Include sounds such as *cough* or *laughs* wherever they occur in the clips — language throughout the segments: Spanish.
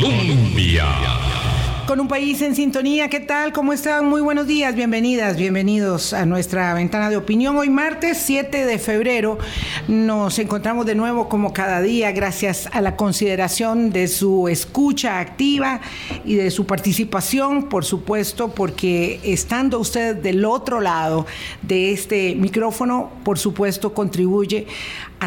Colombia. Con un país en sintonía, ¿qué tal? ¿Cómo están? Muy buenos días, bienvenidas, bienvenidos a nuestra ventana de opinión. Hoy martes 7 de febrero nos encontramos de nuevo como cada día gracias a la consideración de su escucha activa y de su participación, por supuesto, porque estando usted del otro lado de este micrófono, por supuesto, contribuye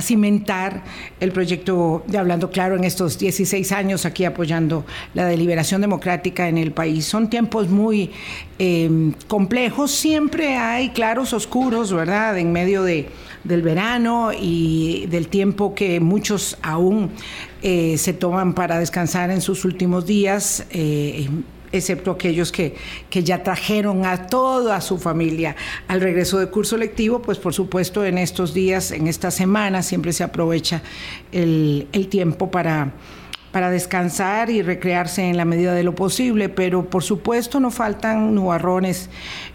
cimentar el proyecto de Hablando Claro en estos 16 años aquí apoyando la deliberación democrática en el país. Son tiempos muy eh, complejos, siempre hay claros oscuros, ¿verdad? En medio de, del verano y del tiempo que muchos aún eh, se toman para descansar en sus últimos días. Eh, excepto aquellos que, que, ya trajeron a toda su familia al regreso de curso lectivo, pues por supuesto en estos días, en esta semana, siempre se aprovecha el, el tiempo para, para descansar y recrearse en la medida de lo posible, pero por supuesto no faltan nubarrones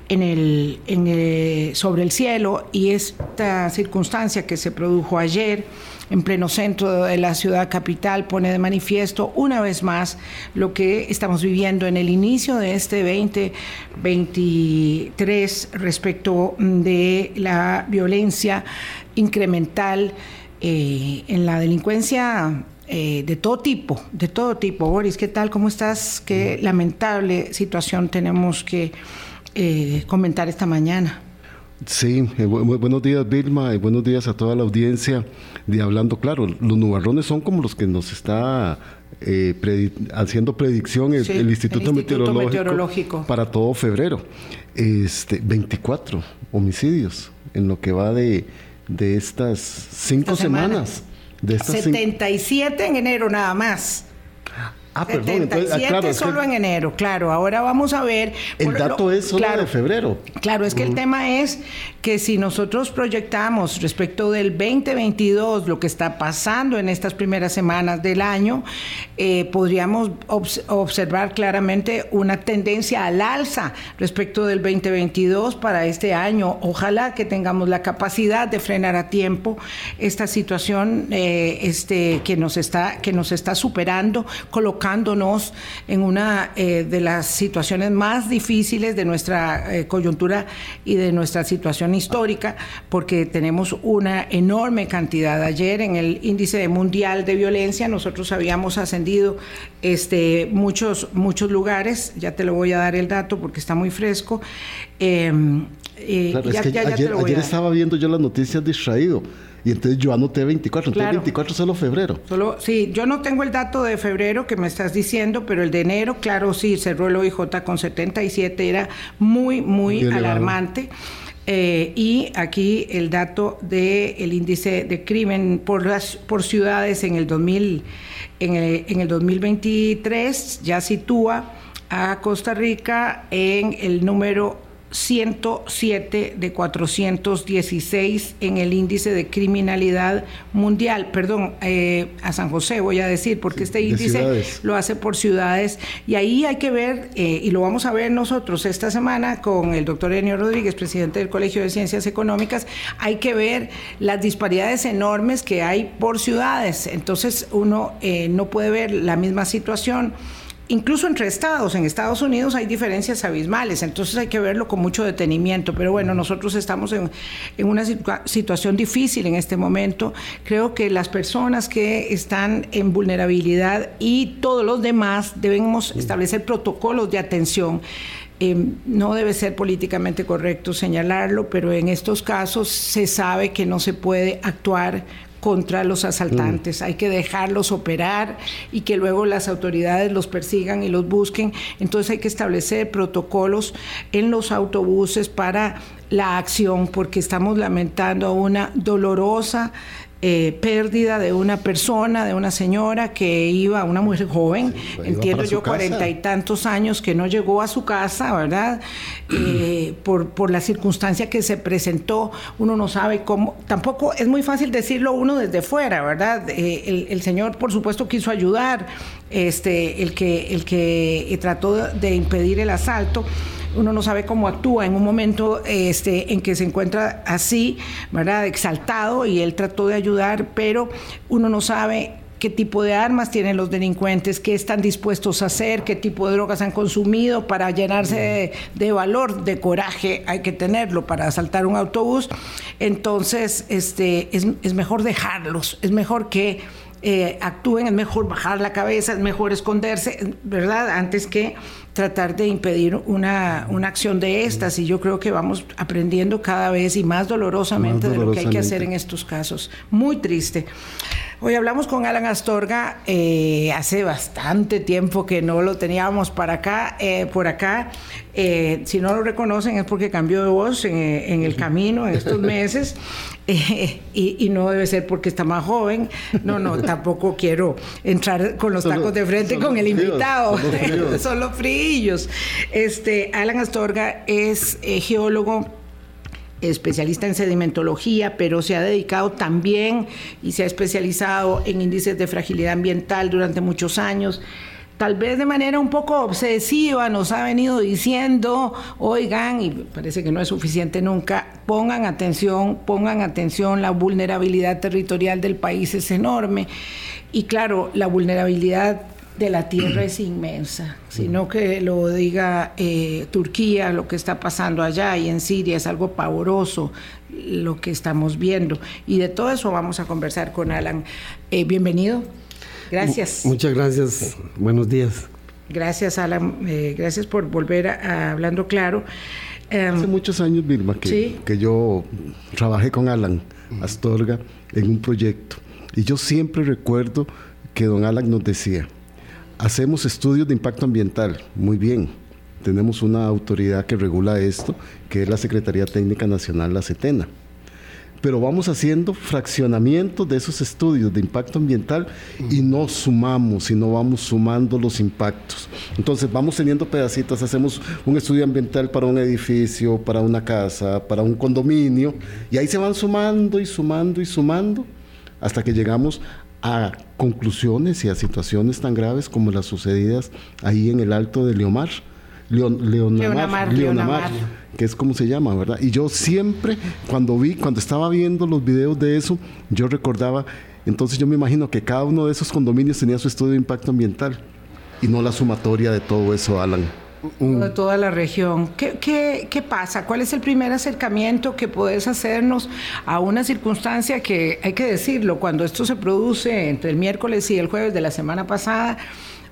en el, en el, sobre el cielo y esta circunstancia que se produjo ayer en pleno centro de la ciudad capital pone de manifiesto una vez más lo que estamos viviendo en el inicio de este 2023 respecto de la violencia incremental eh, en la delincuencia eh, de todo tipo, de todo tipo. Boris, ¿qué tal? ¿Cómo estás? Qué lamentable situación tenemos que eh, comentar esta mañana. Sí, eh, bu buenos días Vilma y buenos días a toda la audiencia de Hablando Claro. Los nubarrones son como los que nos está eh, predi haciendo predicción el, Sí, el Instituto, el Instituto Meteorológico, Meteorológico. para todo febrero. Este, 24 homicidios en lo que va de, de estas cinco Esta semana. semanas. De estas cinco- 77 en enero nada más. Ah, perdón, entonces, ah, 77 claro, es que solo en enero, claro. Ahora vamos a ver. el dato lo- es solo claro, de febrero. Claro, es que el tema es que si nosotros proyectamos respecto del 2022 lo que está pasando en estas primeras semanas del año, eh, podríamos obs- observar claramente una tendencia al alza respecto del 2022 para este año. Ojalá que tengamos la capacidad de frenar a tiempo esta situación eh, este, que, nos está, que nos está superando, colocándonos en una eh, de las situaciones más difíciles de nuestra coyuntura y de nuestra situación histórica, porque tenemos una enorme cantidad. Ayer en el índice mundial de violencia nosotros habíamos ascendido este, muchos, muchos lugares, ya te lo voy a dar el dato porque está muy fresco. Eh, eh, Claro, es que ya- ayer, estaba viendo yo las noticias distraído y entonces yo anoté 24, entonces Claro. 24 solo febrero. Solo, sí, yo no tengo el dato de febrero que me estás diciendo, pero el de enero, claro, sí, cerró el OIJ con 77, era muy, muy, Muy elevado. Eh, y aquí el dato del el índice de crimen por, las, por ciudades en el, 2000, en, el, en el 2023 ya sitúa a Costa Rica en el número 107 de 416 en el índice de criminalidad mundial. Perdón, eh, a San José voy a decir, porque este índice lo hace por ciudades. Y ahí hay que ver, eh, y lo vamos a ver nosotros esta semana con el doctor Enio Rodríguez, presidente del Colegio de Ciencias Económicas, hay que ver las disparidades enormes que hay por ciudades. Entonces uno eh, no puede ver la misma situación. Incluso entre estados, en Estados Unidos hay diferencias abismales, entonces hay que verlo con mucho detenimiento. Pero bueno, nosotros estamos en, en una situa- situación difícil en este momento. Creo que las personas que están en vulnerabilidad y todos los demás debemos establecer protocolos de atención. Eh, no debe ser políticamente correcto señalarlo, pero en estos casos se sabe que no se puede actuar contra los asaltantes. Hay que dejarlos operar y que luego las autoridades los persigan y los busquen. Entonces hay que establecer protocolos en los autobuses para la acción, porque estamos lamentando una dolorosa eh, pérdida de una persona, de una señora que iba, una mujer joven, iba entiendo yo, cuarenta y tantos años que no llegó a su casa, ¿verdad? Eh, *clears throat* por, por la circunstancia que se presentó, uno no sabe cómo, tampoco es muy fácil decirlo uno desde fuera, ¿verdad? Eh, el, el señor, por supuesto, quiso ayudar, este, el que, el que trató de impedir el asalto uno no sabe cómo actúa en un momento este, en que se encuentra así, ¿verdad? Exaltado y él trató de ayudar, pero uno no sabe qué tipo de armas tienen los delincuentes, qué están dispuestos a hacer, qué tipo de drogas han consumido para llenarse de, valor, de coraje, hay que tenerlo para asaltar un autobús. Entonces, este, es, es mejor dejarlos, es mejor que eh, actúen, es mejor bajar la cabeza, es mejor esconderse, ¿verdad? Antes que tratar de impedir una, una acción de estas. Y yo creo que vamos aprendiendo cada vez y más dolorosamente, de lo que hay que hacer en estos casos. Muy triste. Hoy hablamos con Alan Astorga, eh, hace bastante tiempo que no lo teníamos para acá, eh, por acá. Eh, si no lo reconocen es porque cambió de voz en, el camino en estos meses *laughs* y, no debe ser porque está más joven. No, no, *laughs* tampoco quiero entrar con los tacos de frente con el invitado. *laughs* Son los fríos. Este, Alan Astorga es geólogo especialista en sedimentología, pero se ha dedicado también y se ha especializado en índices de fragilidad ambiental durante muchos años. Tal vez de manera un poco obsesiva nos ha venido diciendo, oigan, y parece que no es suficiente nunca, pongan atención, pongan atención, la vulnerabilidad territorial del país es enorme. Y claro, la vulnerabilidad de la tierra es inmensa, sino que lo diga eh, Turquía, lo que está pasando allá y en Siria es algo pavoroso lo que estamos viendo. Y de todo eso vamos a conversar con Alan. Eh, bienvenido. Gracias. Muchas gracias. Buenos días. Gracias, Alan. Eh, gracias por volver a, Hablando Claro. Em, Hace muchos años, Vilma, que, que yo trabajé con Alan Astorga en un proyecto. Y yo siempre recuerdo que don Alan nos decía, Hacemos estudios de impacto ambiental, muy bien. Tenemos una autoridad que regula esto, que es la Secretaría Técnica Nacional, la CETENA. Pero vamos haciendo fraccionamiento de esos estudios de impacto ambiental y no sumamos, sino vamos sumando los impactos. Entonces vamos teniendo pedacitos, hacemos un estudio ambiental para un edificio, para una casa, para un condominio, y ahí se van sumando y sumando y sumando hasta que llegamos a conclusiones y a situaciones tan graves como las sucedidas ahí en el Alto de Leomar. Leonamar, Leonamar, que es como se llama, ¿verdad? Y yo siempre, cuando vi, cuando estaba viendo los videos de eso, yo recordaba, entonces yo me imagino que cada uno de esos condominios tenía su estudio de impacto ambiental y no la sumatoria de todo eso, Alan de toda la región. ¿Qué, ¿Qué, qué, pasa? ¿Cuál es el primer acercamiento que puedes hacernos a una circunstancia que, hay que decirlo, cuando esto se produce entre el miércoles y el jueves de la semana pasada?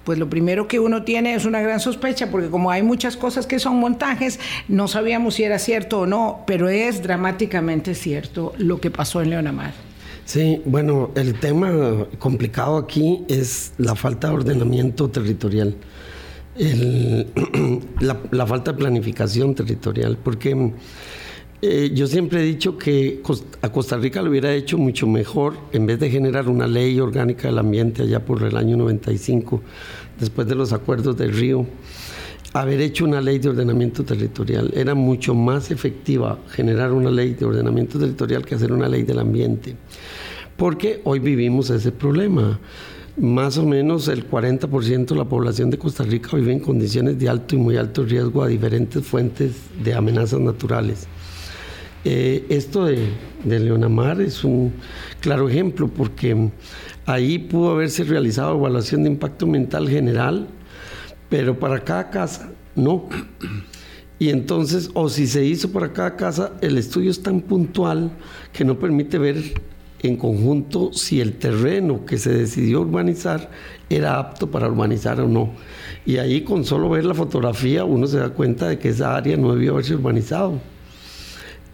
Pues lo primero que uno tiene es una gran sospecha, porque como hay muchas cosas que son montajes, no sabíamos si era cierto o no, pero es dramáticamente cierto lo que pasó en Leonamar. Sí, bueno, el tema complicado aquí es la falta de ordenamiento territorial el, *clears throat* la, falta de planificación territorial, porque eh, yo siempre he dicho que a Costa Rica lo hubiera hecho mucho mejor en vez de generar una ley orgánica del ambiente allá por el año 95, después de los acuerdos del Río, haber hecho una ley de ordenamiento territorial. Era mucho más efectiva generar una ley de ordenamiento territorial que hacer una ley del ambiente, porque hoy vivimos ese problema más o menos el 40% de la población de Costa Rica vive en condiciones de alto y muy alto riesgo a diferentes fuentes de amenazas naturales. Eh, esto de, de, Leonamar es un claro ejemplo porque ahí pudo haberse realizado evaluación de impacto ambiental general, pero para cada casa no. Y entonces, o si se hizo para cada casa, el estudio es tan puntual que no permite ver en conjunto si el terreno que se decidió urbanizar era apto para urbanizar o no. Y ahí con solo ver la fotografía uno se da cuenta de que esa área no debió haberse urbanizado.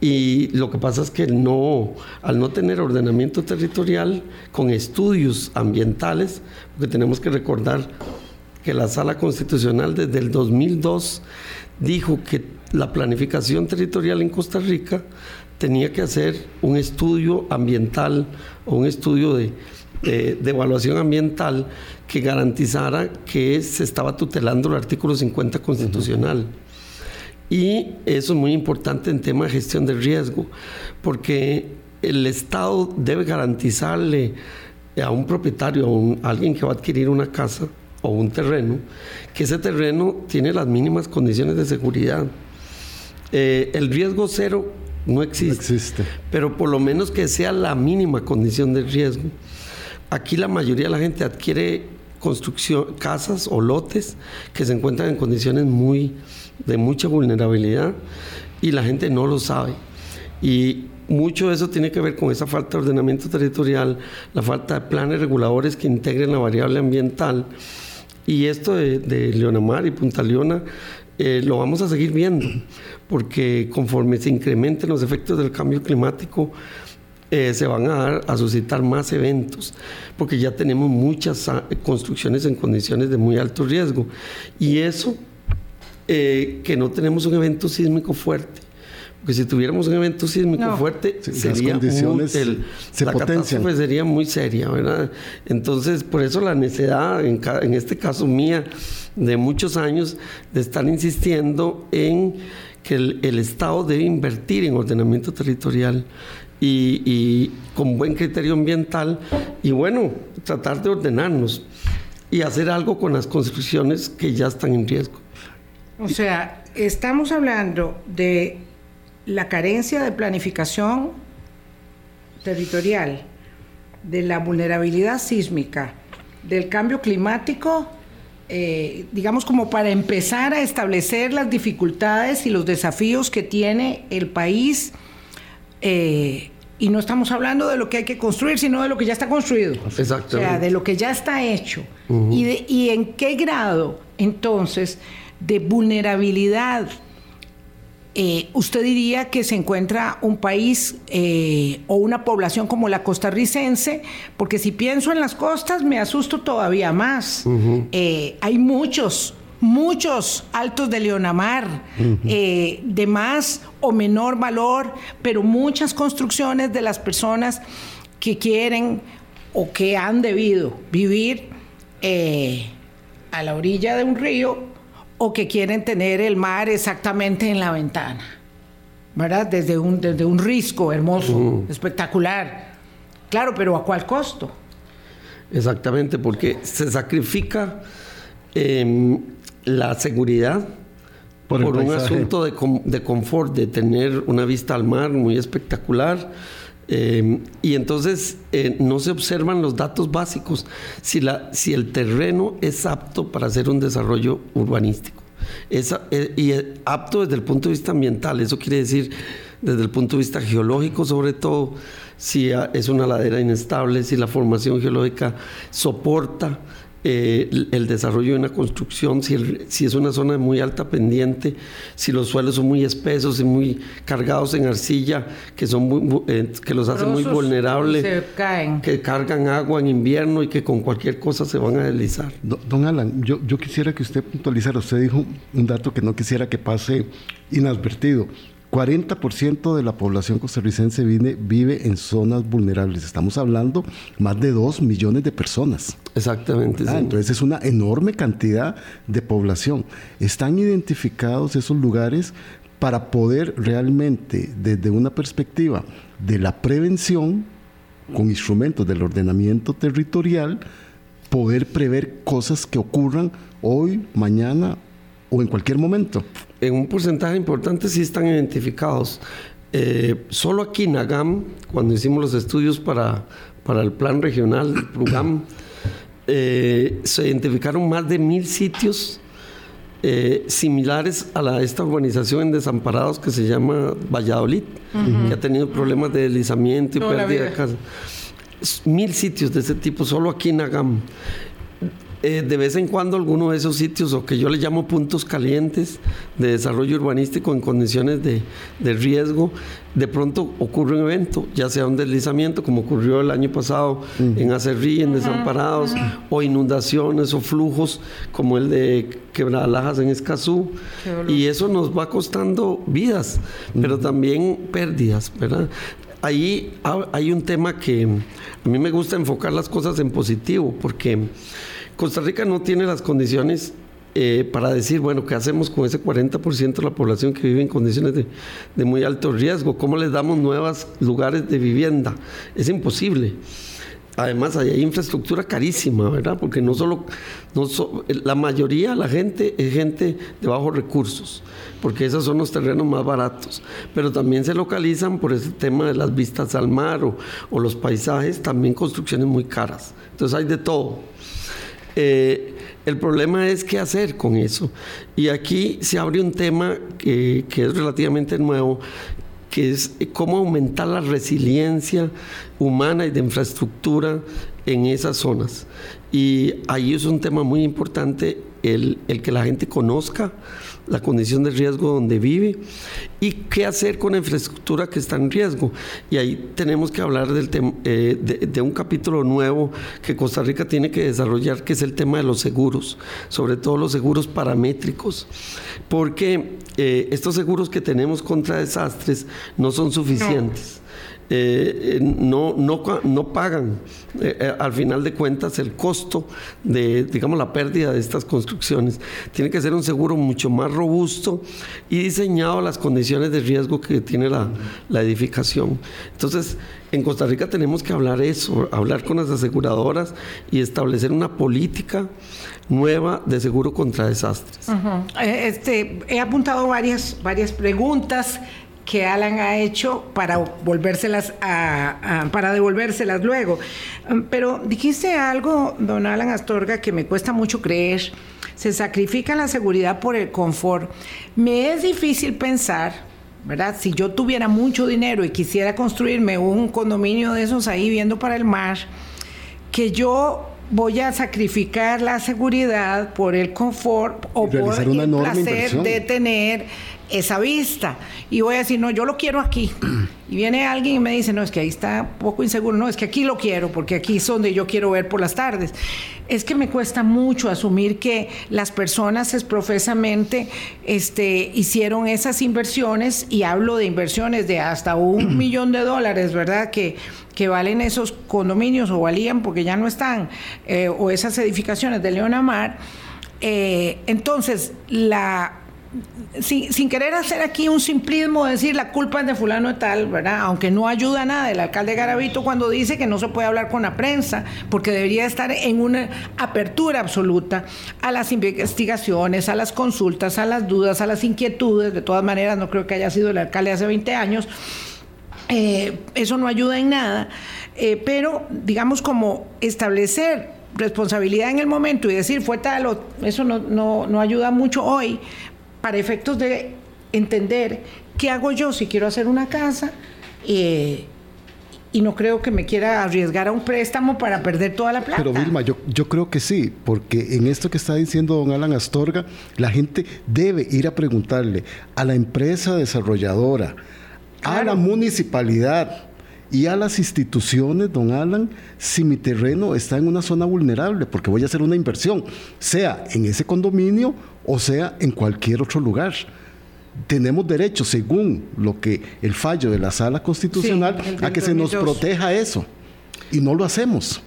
Y lo que pasa es que no, al no tener ordenamiento territorial con estudios ambientales, porque tenemos que recordar que la Sala Constitucional desde el 2002 dijo que la planificación territorial en Costa Rica tenía que hacer un estudio ambiental o un estudio de, evaluación ambiental que garantizara que se estaba tutelando el artículo 50 constitucional. Y eso es muy importante en tema de gestión de riesgo, porque el Estado debe garantizarle a un propietario, a, alguien que va a adquirir una casa o un terreno, que ese terreno tiene las mínimas condiciones de seguridad. Eh, el riesgo cero no existe, Pero por lo menos que sea la mínima condición de riesgo. aquí la mayoría de la gente adquiere construcción, casas o lotes que se encuentran en condiciones muy, de mucha vulnerabilidad y la gente no lo sabe. Y mucho de eso tiene que ver con esa falta de ordenamiento territorial, la falta de planes reguladores que integren la variable ambiental. Y esto de, de Leonamar y Punta Leona eh, lo vamos a seguir viendo, porque conforme se incrementen los efectos del cambio climático, eh, se van a, dar, a suscitar más eventos, porque ya tenemos muchas ah, construcciones en condiciones de muy alto riesgo. Y eso, eh, que no tenemos un evento sísmico fuerte, porque si tuviéramos un evento sísmico fuerte, sería muy, la catástrofe sería muy seria, ¿verdad? Entonces, por eso la necesidad, en, en este caso mía, de muchos años, de estar insistiendo en que el, Estado debe invertir en ordenamiento territorial y, y, con buen criterio ambiental y bueno, tratar de ordenarnos y hacer algo con las construcciones que ya están en riesgo. O sea, estamos hablando de la carencia de planificación territorial, de la vulnerabilidad sísmica, del cambio climático, eh, digamos como para empezar a establecer las dificultades y los desafíos que tiene el país. Eh, y no estamos hablando de lo que hay que construir, sino de lo que ya está construido. Exacto. O sea, de lo que ya está hecho. y, de, y en qué grado, entonces, de vulnerabilidad eh, ¿usted diría que se encuentra un país eh, o una población como la costarricense? Porque si pienso en las costas me asusto todavía más. Eh, hay muchos, muchos altos de Leonamar, de más o menor valor, pero muchas construcciones de las personas que quieren o que han debido vivir a la orilla de un río o que quieren tener el mar exactamente en la ventana, ¿verdad? Desde un, desde un risco hermoso, espectacular. Claro, pero ¿a cuál costo? Exactamente, porque se sacrifica em, la seguridad por, un asunto de, de, confort, de tener una vista al mar muy espectacular. Em, y entonces eh, no se observan los datos básicos, si, la, si el terreno es apto para hacer un desarrollo urbanístico. Eh, y apto desde el punto de vista ambiental, eso quiere decir desde el punto de vista geológico sobre todo, si es una ladera inestable, si la formación geológica soporta eh, el desarrollo de una construcción, si, si, es una zona de muy alta pendiente, si los suelos son muy espesos y muy cargados en arcilla, que, son eh, que los hacen muy vulnerables, que cargan agua en invierno y que con cualquier cosa se van a deslizar. Don Alan, yo, yo quisiera que usted puntualizara, usted dijo un dato que no quisiera que pase inadvertido. 40% de la población costarricense vive, en zonas vulnerables. Estamos hablando más de 2 millones de personas. Exactamente. Entonces es una enorme cantidad de población. Están identificados esos lugares para poder realmente, desde una perspectiva de la prevención, con instrumentos del ordenamiento territorial, poder prever cosas que ocurran hoy, mañana o en cualquier momento en un porcentaje importante sí están identificados. Eh, solo aquí en Agam, cuando hicimos los estudios para, para el plan regional, el PRUGAM, *coughs* eh, se identificaron más de mil sitios eh, similares a la, esta urbanización en desamparados que se llama Valladolid, que ha tenido problemas de deslizamiento y pérdida de casa. Mil sitios de ese tipo, solo aquí en Agam. Eh, de vez en cuando alguno de esos sitios, o que yo le llamo puntos calientes de desarrollo urbanístico en condiciones de, riesgo, de pronto ocurre un evento, ya sea un deslizamiento, como ocurrió el año pasado en Acerrí, en Desamparados, o inundaciones o flujos, como el de Quebralajas en Escazú, y eso nos va costando vidas, pero también pérdidas, ¿verdad? Ahí hay un tema que a mí me gusta enfocar las cosas en positivo, porque Costa Rica no tiene las condiciones eh, para decir, bueno, ¿qué hacemos con ese 40% de la población que vive en condiciones de, muy alto riesgo? ¿Cómo les damos nuevos lugares de vivienda? Es imposible. además hay infraestructura carísima, ¿verdad? Porque no solo, no la mayoría de la gente es gente de bajos recursos, porque esos son los terrenos más baratos, pero también se localizan por ese tema de las vistas al mar o, los paisajes, también construcciones muy caras. Entonces hay de todo. Eh, el problema es qué hacer con eso. Y aquí se abre un tema que, que es relativamente nuevo, que es cómo aumentar la resiliencia humana y de infraestructura en esas zonas. Y ahí es un tema muy importante el, el que la gente conozca la condición de riesgo donde vive y qué hacer con la infraestructura que está en riesgo. Y ahí tenemos que hablar del eh, de, un capítulo nuevo que Costa Rica tiene que desarrollar, que es el tema de los seguros, sobre todo los seguros paramétricos, porque eh, estos seguros que tenemos contra desastres no son suficientes. Eh, no, no, no, pagan eh, eh, al final de cuentas el costo de, digamos, la pérdida de estas construcciones. Tiene que ser un seguro mucho más robusto y diseñado a las condiciones de riesgo que tiene la, la edificación. Entonces, en Costa Rica tenemos que hablar eso, hablar con las aseguradoras y establecer una política nueva de seguro contra desastres. este, he apuntado varias, varias preguntas que Alan ha hecho para volvérselas a, para devolvérselas luego. Um, pero dijiste algo, don Alan Astorga, que me cuesta mucho creer. Se sacrifica la seguridad por el confort. Me es difícil pensar, ¿verdad? Si yo tuviera mucho dinero y quisiera construirme un condominio de esos ahí viendo para el mar, que yo voy a sacrificar la seguridad por el confort o por el placer de tener esa vista. Y voy a decir, no, yo lo quiero aquí. *clears throat* Y viene alguien y me dice, no, es que ahí está poco inseguro. No, es que aquí lo quiero, porque aquí es donde yo quiero ver por las tardes. Es que me cuesta mucho asumir que las personas es profesamente este, hicieron esas inversiones, y hablo de inversiones de hasta un *clears throat* millón de dólares, ¿verdad? Que, que valen esos condominios o valían porque ya no están, eh, o esas edificaciones de Leonamar. Eh, entonces, la sin, querer hacer aquí un simplismo, decir la culpa es de fulano de tal, ¿verdad? Aunque no ayuda nada el alcalde Garavito cuando dice que no se puede hablar con la prensa, porque debería estar en una apertura absoluta a las investigaciones, a las consultas, a las dudas, a las inquietudes. De todas maneras, no creo que haya sido el alcalde hace 20 años. Eh, eso no ayuda en nada, eh, pero digamos como establecer responsabilidad en el momento y decir fue tal o eso no, no, no ayuda mucho hoy, para efectos de entender qué hago yo si quiero hacer una casa eh, y no creo que me quiera arriesgar a un préstamo para perder toda la plata. Pero Vilma, yo, yo creo que sí, porque en esto que está diciendo don Alan Astorga, la gente debe ir a preguntarle a la empresa desarrolladora, a la municipalidad, y a las instituciones, don Alan, si mi terreno está en una zona vulnerable, porque voy a hacer una inversión, sea en ese condominio o sea en cualquier otro lugar. Tenemos derecho, según lo que el fallo de la sala constitucional, a que se nos proteja eso. Y no lo hacemos.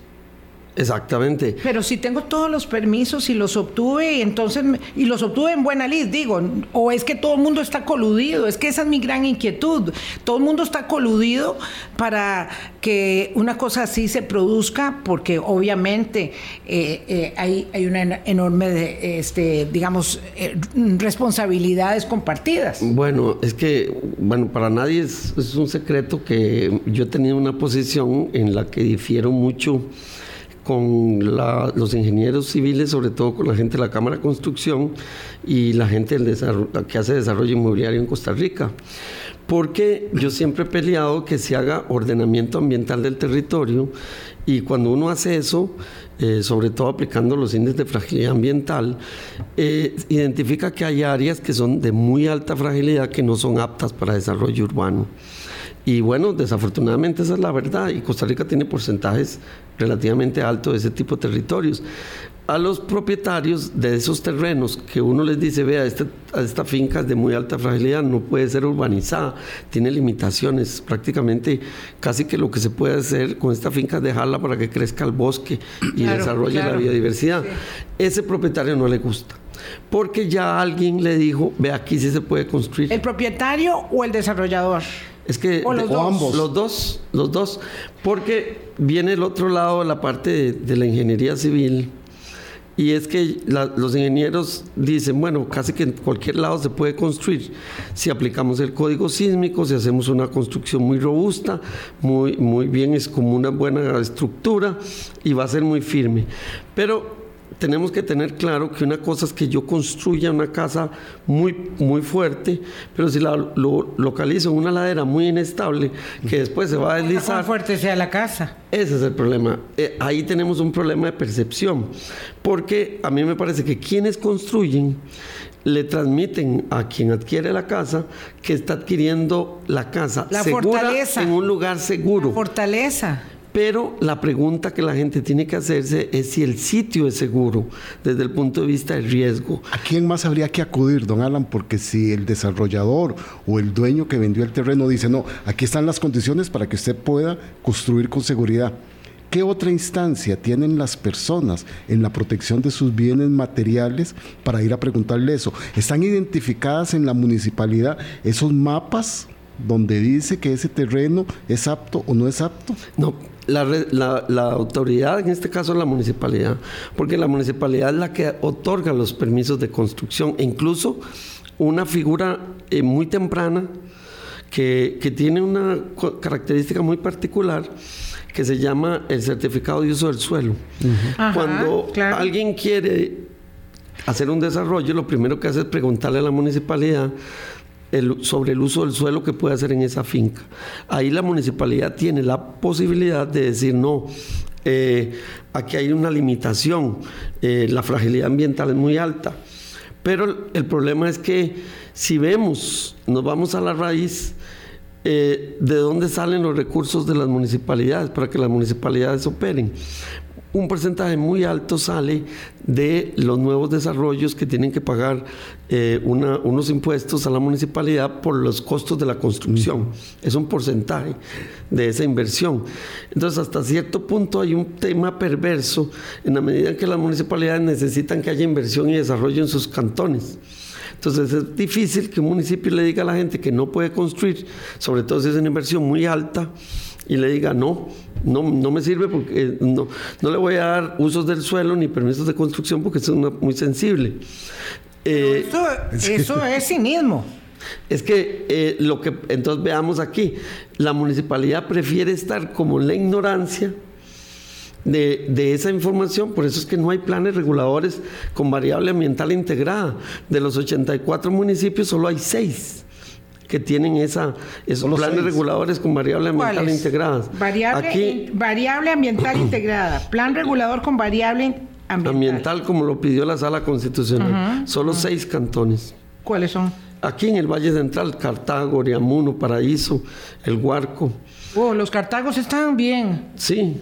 Exactamente. Pero si tengo todos los permisos y los obtuve, entonces, y los obtuve en buena lid, digo, o es que todo el mundo está coludido, es que esa es mi gran inquietud. Todo el mundo está coludido para que una cosa así se produzca, porque obviamente eh, eh, hay, hay, una enorme, este, digamos, eh, responsabilidades compartidas. Bueno, es que, bueno, para nadie es, es un secreto que yo he tenido una posición en la que difiero mucho con los ingenieros civiles, sobre todo con la gente de la Cámara de Construcción y la gente que hace desarrollo inmobiliario en Costa Rica. Porque yo siempre he peleado que se haga ordenamiento ambiental del territorio y cuando uno hace eso, eh, sobre todo aplicando los índices de fragilidad ambiental, eh, identifica que hay áreas que son de muy alta fragilidad que no son aptas para desarrollo urbano. Y bueno, desafortunadamente esa es la verdad y Costa Rica tiene porcentajes relativamente altos de ese tipo de territorios. A los propietarios de esos terrenos que uno les dice, vea, este, esta finca es de muy alta fragilidad, no puede ser urbanizada, tiene limitaciones, prácticamente casi que lo que se puede hacer con esta finca es dejarla para que crezca el bosque y desarrolle la biodiversidad. Ese propietario no le gusta porque ya alguien le dijo, ve aquí sí se puede construir. ¿El propietario o el desarrollador? Es que o los, dos. ambos. los dos, los dos, porque viene el otro lado, la parte de, la ingeniería civil, y es que los ingenieros dicen, bueno, casi que en cualquier lado se puede construir si aplicamos el código sísmico, si hacemos una construcción muy robusta, muy, muy bien, es como una buena estructura y va a ser muy firme. Pero tenemos que tener claro que una cosa es que yo construya una casa muy, muy fuerte, pero si la lo, localizo en una ladera muy inestable, que después se va a deslizar. ¿Cuán fuerte sea la casa? Ese es el problema. Eh, ahí tenemos un problema de percepción, porque a mí me parece que quienes construyen le transmiten a quien adquiere la casa que está adquiriendo la casa la fortaleza. en un lugar seguro. La fortaleza. Pero la pregunta que la gente tiene que hacerse es si el sitio es seguro desde el punto de vista del riesgo. ¿A quién más habría que acudir, don Alan? Porque si el desarrollador o el dueño que vendió el terreno dice, no, aquí están las condiciones para que usted pueda construir con seguridad. ¿Qué otra instancia tienen las personas en la protección de sus bienes materiales para ir a preguntarle eso? ¿Están identificadas en la municipalidad esos mapas donde dice que ese terreno es apto o no es apto? No, la, autoridad, en este caso la municipalidad, porque la municipalidad es la que otorga los permisos de construcción e incluso una figura eh, muy temprana que, tiene una característica muy particular que se llama el certificado de uso del suelo. Cuando alguien quiere hacer un desarrollo, lo primero que hace es preguntarle a la municipalidad sobre el uso del suelo que puede hacer en esa finca. Ahí la municipalidad tiene la posibilidad de decir, no, eh, aquí hay una limitación, eh, la fragilidad ambiental es muy alta. Pero el problema es que si vemos, nos vamos a la raíz, eh, de dónde salen los recursos de las municipalidades para que las municipalidades operen un porcentaje muy alto sale de los nuevos desarrollos que tienen que pagar eh, unos impuestos a la municipalidad por los costos de la construcción. Es un porcentaje de esa inversión. Entonces, hasta cierto punto hay un tema perverso en la medida en que las municipalidades necesitan que haya inversión y desarrollo en sus cantones. Entonces es difícil que un municipio le diga a la gente que no puede construir, sobre todo si es una inversión muy alta, y le diga, no, no, no me sirve porque no, no le voy a dar usos del suelo ni permisos de construcción porque es muy sensible. Eh, *laughs* eso, es cinismo. Es que eh, lo que entonces veamos aquí, la municipalidad prefiere estar como en la ignorancia de, de, esa información, por eso es que no hay planes reguladores con variable ambiental integrada. De los 84 municipios solo hay 6 que tienen esa, esos planes reguladores con variable ambiental integradas. Variable, variable ambiental *clears throat* integrada, plan regulador con variable ambiental. Ambiental como lo pidió la sala constitucional. Solo seis cantones. ¿Cuáles son? Aquí en el Valle Central, Cartago, Oriamuno, Paraíso, El Huarco. Oh, los Cartagos están bien. Sí,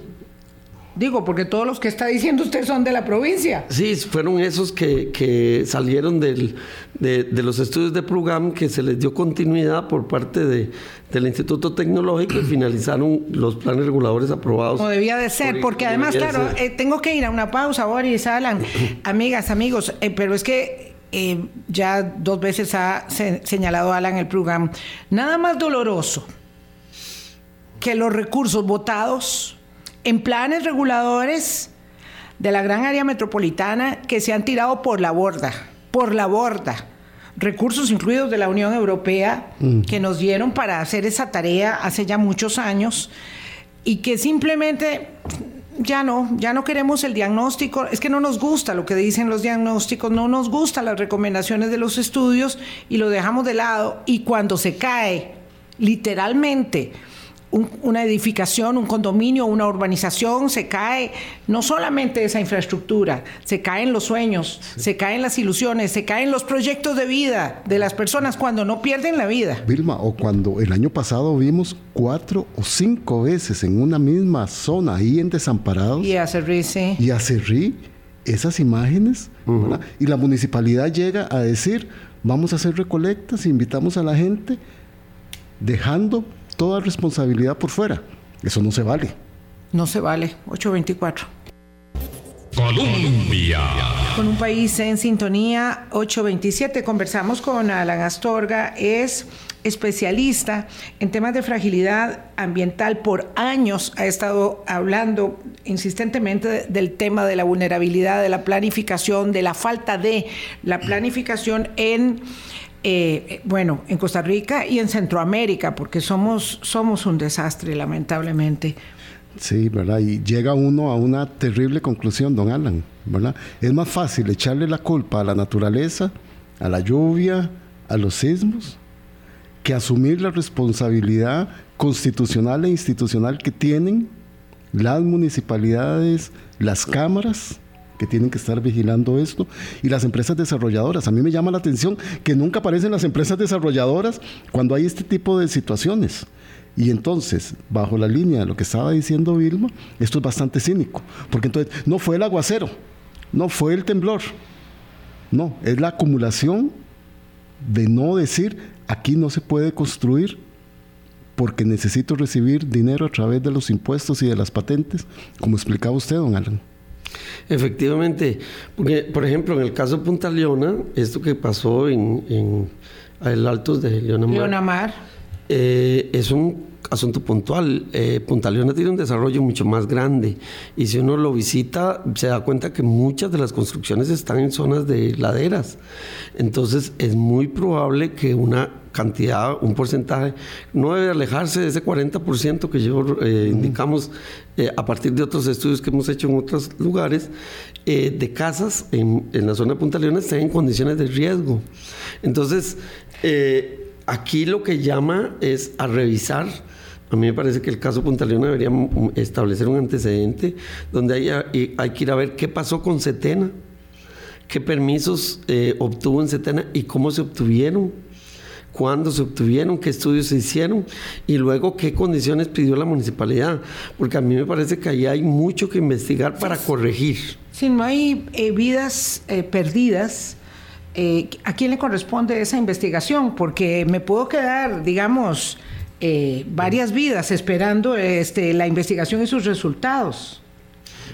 Digo, porque todos los que está diciendo usted son de la provincia. Sí, fueron esos que, salieron del, de, los estudios de Prugam, que se les dio continuidad por parte de, del Instituto Tecnológico y finalizaron los planes reguladores aprobados. Como debía de ser, porque además, claro, eh, tengo que ir a una pausa, Boris, Alan, *clears throat* amigas, amigos, eh, pero es que eh, ya dos veces ha señalado Alan el Prugam, nada más doloroso que los recursos votados en planes reguladores de la gran área metropolitana que se han tirado por la borda, por la borda. Recursos incluidos de la Unión Europea mm. que nos dieron para hacer esa tarea hace ya muchos años y que simplemente ya no, ya no queremos el diagnóstico, es que no nos gusta lo que dicen los diagnósticos, no nos gustan las recomendaciones de los estudios y lo dejamos de lado y cuando se cae literalmente una edificación, un condominio, una urbanización, se cae no solamente esa infraestructura, se caen los sueños, se caen las ilusiones, se caen los proyectos de vida de las personas cuando no pierden la vida. Vilma, o cuando el año pasado vimos cuatro o cinco veces en una misma zona, ahí en Desamparados. Y a Cerrí, sí. Y a Cerrí, esas imágenes, y la municipalidad llega a decir, vamos a hacer recolectas, invitamos a la gente, dejando toda responsabilidad por fuera. Eso no se vale. No se vale. 824. Colombia. Con un país en sintonía, 827. Conversamos con Alan Astorga, es especialista en temas de fragilidad ambiental. Por años ha estado hablando insistentemente del tema de la vulnerabilidad, de la planificación, de la falta de la planificación en... Eh, bueno, en Costa Rica y en Centroamérica, porque somos, somos un desastre, lamentablemente. Sí, ¿verdad? Y llega uno a una terrible conclusión, don Alan, ¿verdad? Es más fácil echarle la culpa a la naturaleza, a la lluvia, a los sismos, que asumir la responsabilidad constitucional e institucional que tienen las municipalidades, las cámaras, que tienen que estar vigilando esto, y las empresas desarrolladoras. A mí me llama la atención que nunca aparecen las empresas desarrolladoras cuando hay este tipo de situaciones. Y entonces, bajo la línea de lo que estaba diciendo Vilma, esto es bastante cínico, porque entonces no fue el aguacero, no fue el temblor, no, es la acumulación de no decir, aquí no se puede construir porque necesito recibir dinero a través de los impuestos y de las patentes, como explicaba usted, don Alan. Efectivamente, porque, por ejemplo, en el caso de Punta Leona, esto que pasó en, en el Altos de Leonamar. Eh, es un asunto puntual. Eh, Punta Leona tiene un desarrollo mucho más grande y si uno lo visita se da cuenta que muchas de las construcciones están en zonas de laderas. Entonces es muy probable que una cantidad, un porcentaje, no debe alejarse de ese 40% que yo eh, indicamos eh, a partir de otros estudios que hemos hecho en otros lugares, de casas en, en, la zona de Punta Leona estén en condiciones de riesgo. Entonces, aquí lo que llama es a revisar a mí me parece que el caso Punta Leona debería establecer un antecedente donde hay, hay que ir a ver qué pasó con Setena, qué permisos eh, obtuvo en Setena y cómo se obtuvieron, cuándo se obtuvieron, qué estudios se hicieron y luego qué condiciones pidió la municipalidad. Porque a mí me parece que ahí hay mucho que investigar para corregir. Si no hay eh, vidas eh, perdidas, ¿a quién le corresponde esa investigación? Porque me puedo quedar, digamos, eh, varias vidas esperando este, la investigación y sus resultados.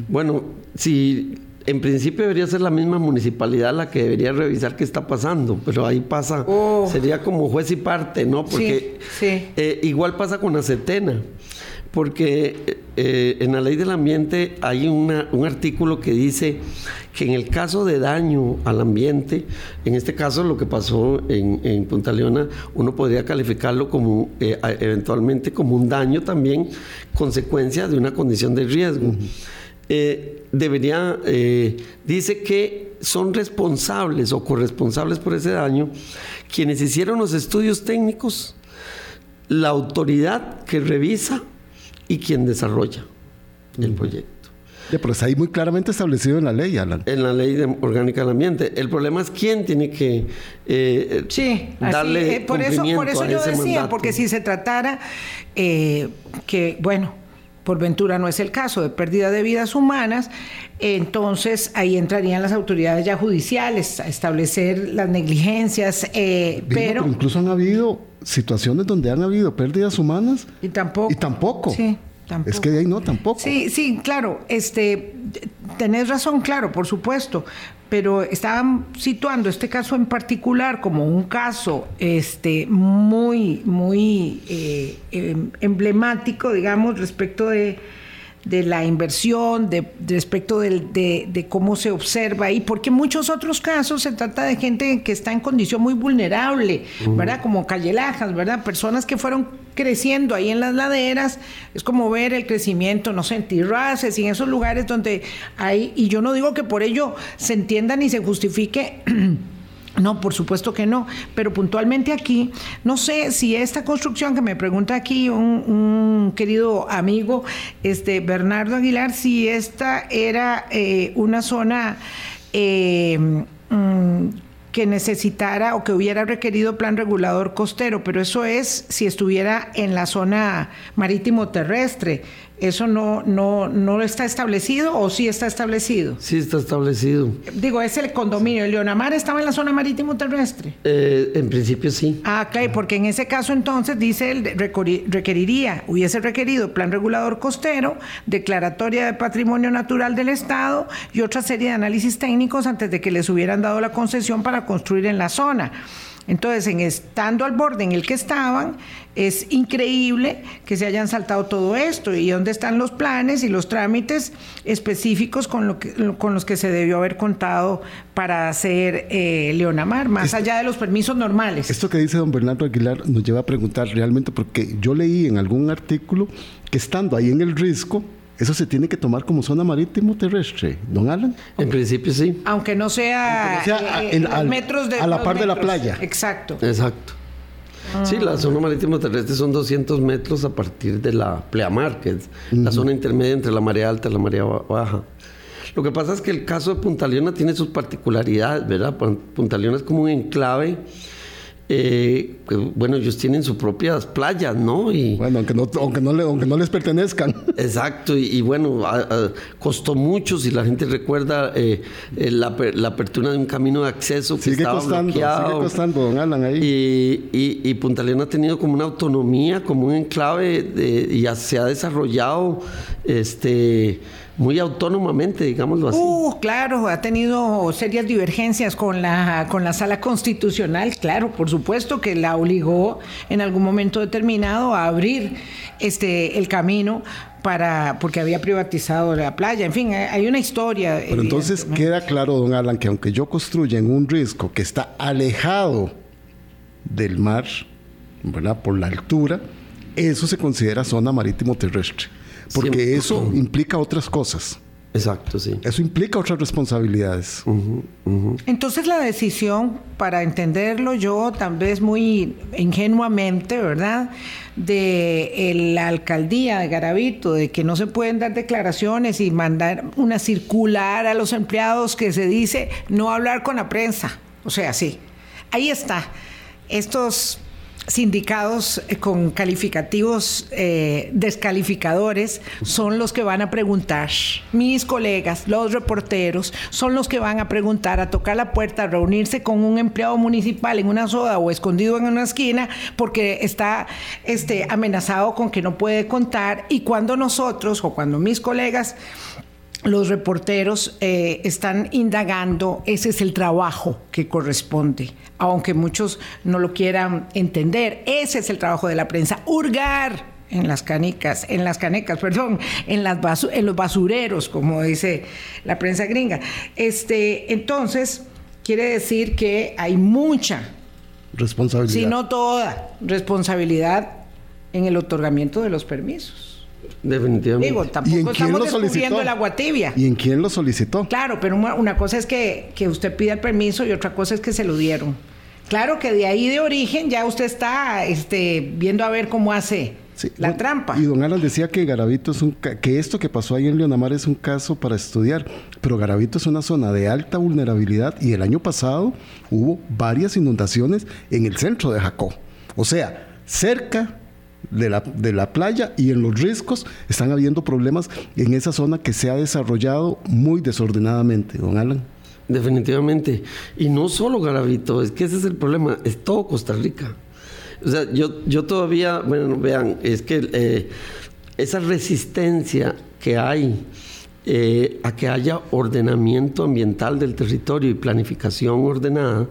Bueno, si en principio debería ser la misma municipalidad la que debería revisar qué está pasando, pero ahí pasa, oh. sería como juez y parte, ¿no? Porque eh, igual pasa con la Acetena porque eh, en la ley del ambiente hay un artículo que dice que en el caso de daño al ambiente, en este caso lo que pasó en, Punta Leona, uno podría calificarlo como eh, eventualmente como un daño también consecuencia de una condición de riesgo. Eh, debería, dice que son responsables o corresponsables por ese daño quienes hicieron los estudios técnicos, la autoridad que revisa y quien desarrolla el proyecto. pero está ahí muy claramente establecido en la ley, Alan. En la ley orgánica del ambiente. El problema es quién tiene que eh, sí, darle eh, por eso, por eso yo decía, porque si se tratara eh, que, bueno, por ventura no es el caso de pérdida de vidas humanas, entonces ahí entrarían las autoridades ya judiciales a establecer las negligencias, pero... Incluso han habido situaciones donde han habido pérdidas humanas. Y tampoco. Y tampoco. Sí. Tampoco. Es que de ahí no, tampoco. Sí, sí, claro. Este, tenés razón, claro, por supuesto. Pero estaban situando este caso en particular como un caso este, muy, muy eh, em, emblemático, digamos, respecto de de la inversión, de, respecto de, cómo se observa ahí, porque en muchos otros casos se trata de gente que está en condición muy vulnerable, ¿verdad? Como callelajas, ¿verdad? Personas que fueron creciendo ahí en las laderas, es como ver el crecimiento, no sé, en Tirraces y en esos lugares donde hay, y yo no digo que por ello se entienda ni se justifique *clears throat* No, por supuesto que no, pero puntualmente aquí, no sé si esta construcción que me pregunta aquí un, querido amigo, este Bernardo Aguilar, si esta era eh, una zona eh, mm, que necesitara o que hubiera requerido plan regulador costero, pero eso es si estuviera en la zona marítimo terrestre. ¿Eso no, no, no está establecido o sí está establecido? Sí está establecido. Digo, es el condominio. ¿El Leonamar estaba en la zona marítimo terrestre? Eh, en principio sí. Ah, claro, porque en ese caso entonces dice, el requeriría, hubiese requerido plan regulador costero, declaratoria de patrimonio natural del Estado y otra serie de análisis técnicos antes de que les hubieran dado la concesión para construir en la zona. Entonces, en estando al borde en el que estaban, es increíble que se hayan saltado todo esto. ¿Y dónde están los planes y los trámites específicos con, lo con los que se debió haber contado para hacer eh, Leonamar, más allá de los permisos normales? Esto que dice don Bernardo Aguilar nos lleva a preguntar realmente, porque yo leí en algún artículo que estando ahí en el risco, eso se tiene que tomar como zona marítimo terrestre, don Alan. En principio sí. Aunque no sea, eh, metros de, a la par de la playa. Exacto. Exacto. Sí, la zona marítimo terrestre son 200 metros a partir de la pleamar, que es la zona intermedia entre la marea alta y la marea baja. Lo que pasa es que el caso de Punta Leona tiene sus particularidades, ¿verdad? Punta Leona es como un enclave eh, bueno, ellos tienen sus propias playas, ¿no? Y, bueno, aunque no, aunque no, aunque no les pertenezcan. *laughs* Exacto, y, bueno, costó mucho, si la gente recuerda eh, eh, la, apertura de un camino de acceso que estaba bloqueado. Sigue costando, don Alan, ahí. Y, y, Punta Leona ha tenido como una autonomía, como un enclave, de, y se ha desarrollado este muy autónomamente, digámoslo así. Uh, claro, ha tenido serias divergencias con la, con la sala constitucional, claro, por supuesto que la obligó en algún momento determinado a abrir este, el camino para porque había privatizado la playa. En fin, hay una historia. Pero entonces queda claro, don Alan, que aunque yo construya en un risco que está alejado del mar, ¿verdad? Por la altura, eso se considera zona marítimo terrestre. Porque eso implica otras cosas. Exacto, sí. Eso implica otras responsabilidades. Entonces la decisión, para entenderlo yo, tal vez muy ingenuamente, ¿verdad? De la alcaldía de Garavito, de que no se pueden dar declaraciones y mandar una circular a los empleados que se dice no hablar con la prensa. O sea, sí. Ahí está. Estos sindicados eh, con calificativos eh, descalificadores son los que van a preguntar, mis colegas, los reporteros, son los que van a preguntar, a tocar la puerta, a reunirse con un empleado municipal en una soda o escondido en una esquina porque está este, amenazado con que no puede contar. Y cuando nosotros o cuando mis colegas los reporteros eh, están indagando, ese es el trabajo que corresponde, aunque muchos no lo quieran entender, ese es el trabajo de la prensa, hurgar en las canicas, en las canecas, *laughs* perdón, en, las en los basureros, como dice la prensa gringa. Este, entonces, quiere decir que hay mucha responsabilidad, si no toda responsabilidad en el otorgamiento de los permisos. Definitivamente. Digo, tampoco estamos descubriendo el agua tibia. ¿Y en quién lo solicitó? Claro, pero una, cosa es que, que, usted pida el permiso y otra cosa es que se lo dieron. Claro que de ahí de origen ya usted está este, viendo a ver cómo hace la trampa. Y don Alan decía que Garavito es un que esto que pasó ahí en Leonamar es un caso para estudiar, pero Garavito es una zona de alta vulnerabilidad y el año pasado hubo varias inundaciones en el centro de Jacó. O sea, cerca de la, de la playa y en los riscos están habiendo problemas en esa zona que se ha desarrollado muy desordenadamente, don Alan. Definitivamente. Y no solo Garavito, es que ese es el problema, es todo Costa Rica. O sea, yo, yo todavía, bueno, vean, es que eh, esa resistencia que hay eh, a que haya ordenamiento ambiental del territorio y planificación ordenada,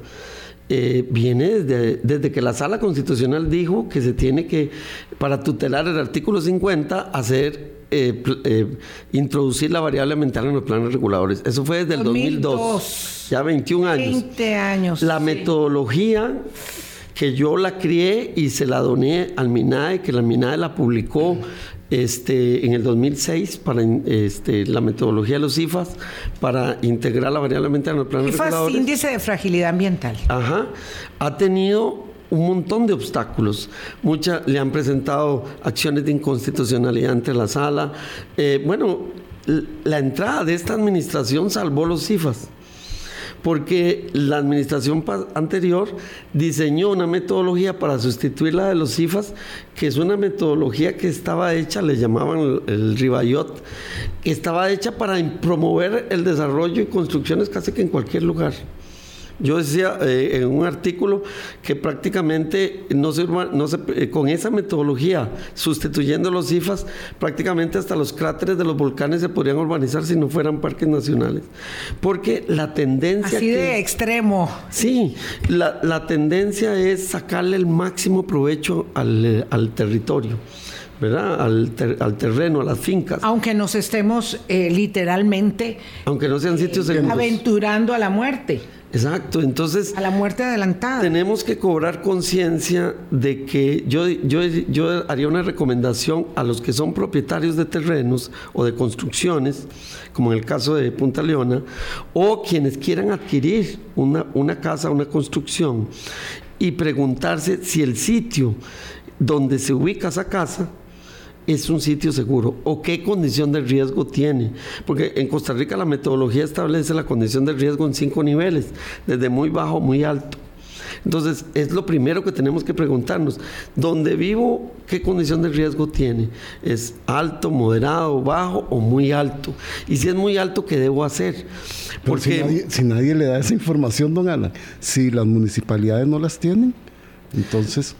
eh, viene desde, desde, que la sala constitucional dijo que se tiene que, para tutelar el artículo 50, hacer, eh, eh, introducir la variable ambiental en los planes reguladores. Eso fue desde el 2002, ya 21 años. 20 años. La metodología que yo la crié y se la doné al MINAE, que la MINAE la publicó este, en el 2006 para este, la metodología de los IFAS para integrar la variable ambiental en los planes IFAS, índice de fragilidad ambiental. Ajá. Ha tenido un montón de obstáculos. Muchas le han presentado acciones de inconstitucionalidad ante la sala. Eh, bueno, la entrada de esta administración salvó los IFAS porque la administración anterior diseñó una metodología para sustituir la de los CIFAS, que es una metodología que estaba hecha, le llamaban el, Ribayot, que estaba hecha para promover el desarrollo y construcciones casi que en cualquier lugar. Yo decía eh, en un artículo que prácticamente no se, no se, eh, con esa metodología, sustituyendo los CIFAS, prácticamente hasta los cráteres de los volcanes se podrían urbanizar si no fueran parques nacionales. Porque la tendencia... Así de extremo. Sí, la, tendencia es sacarle el máximo provecho al, al territorio. ¿verdad? Al, al, terreno, a las fincas. Aunque nos estemos eh, literalmente... Aunque no sean sitios Aventurando a la muerte. Exacto, entonces... A la muerte adelantada. Tenemos que cobrar conciencia de que yo, yo, yo haría una recomendación a los que son propietarios de terrenos o de construcciones, como en el caso de Punta Leona, o quienes quieran adquirir una, una casa, una construcción, y preguntarse si el sitio donde se ubica esa casa es un sitio seguro o qué condición de riesgo tiene. Porque en Costa Rica la metodología establece la condición de riesgo en cinco niveles, desde muy bajo, muy alto. Entonces, es lo primero que tenemos que preguntarnos. ¿Dónde vivo, qué condición de riesgo tiene? ¿Es alto, moderado, bajo o muy alto? Y si es muy alto, ¿qué debo hacer? Porque si nadie, si nadie le da esa información, don Ana, si las municipalidades no las tienen, entonces,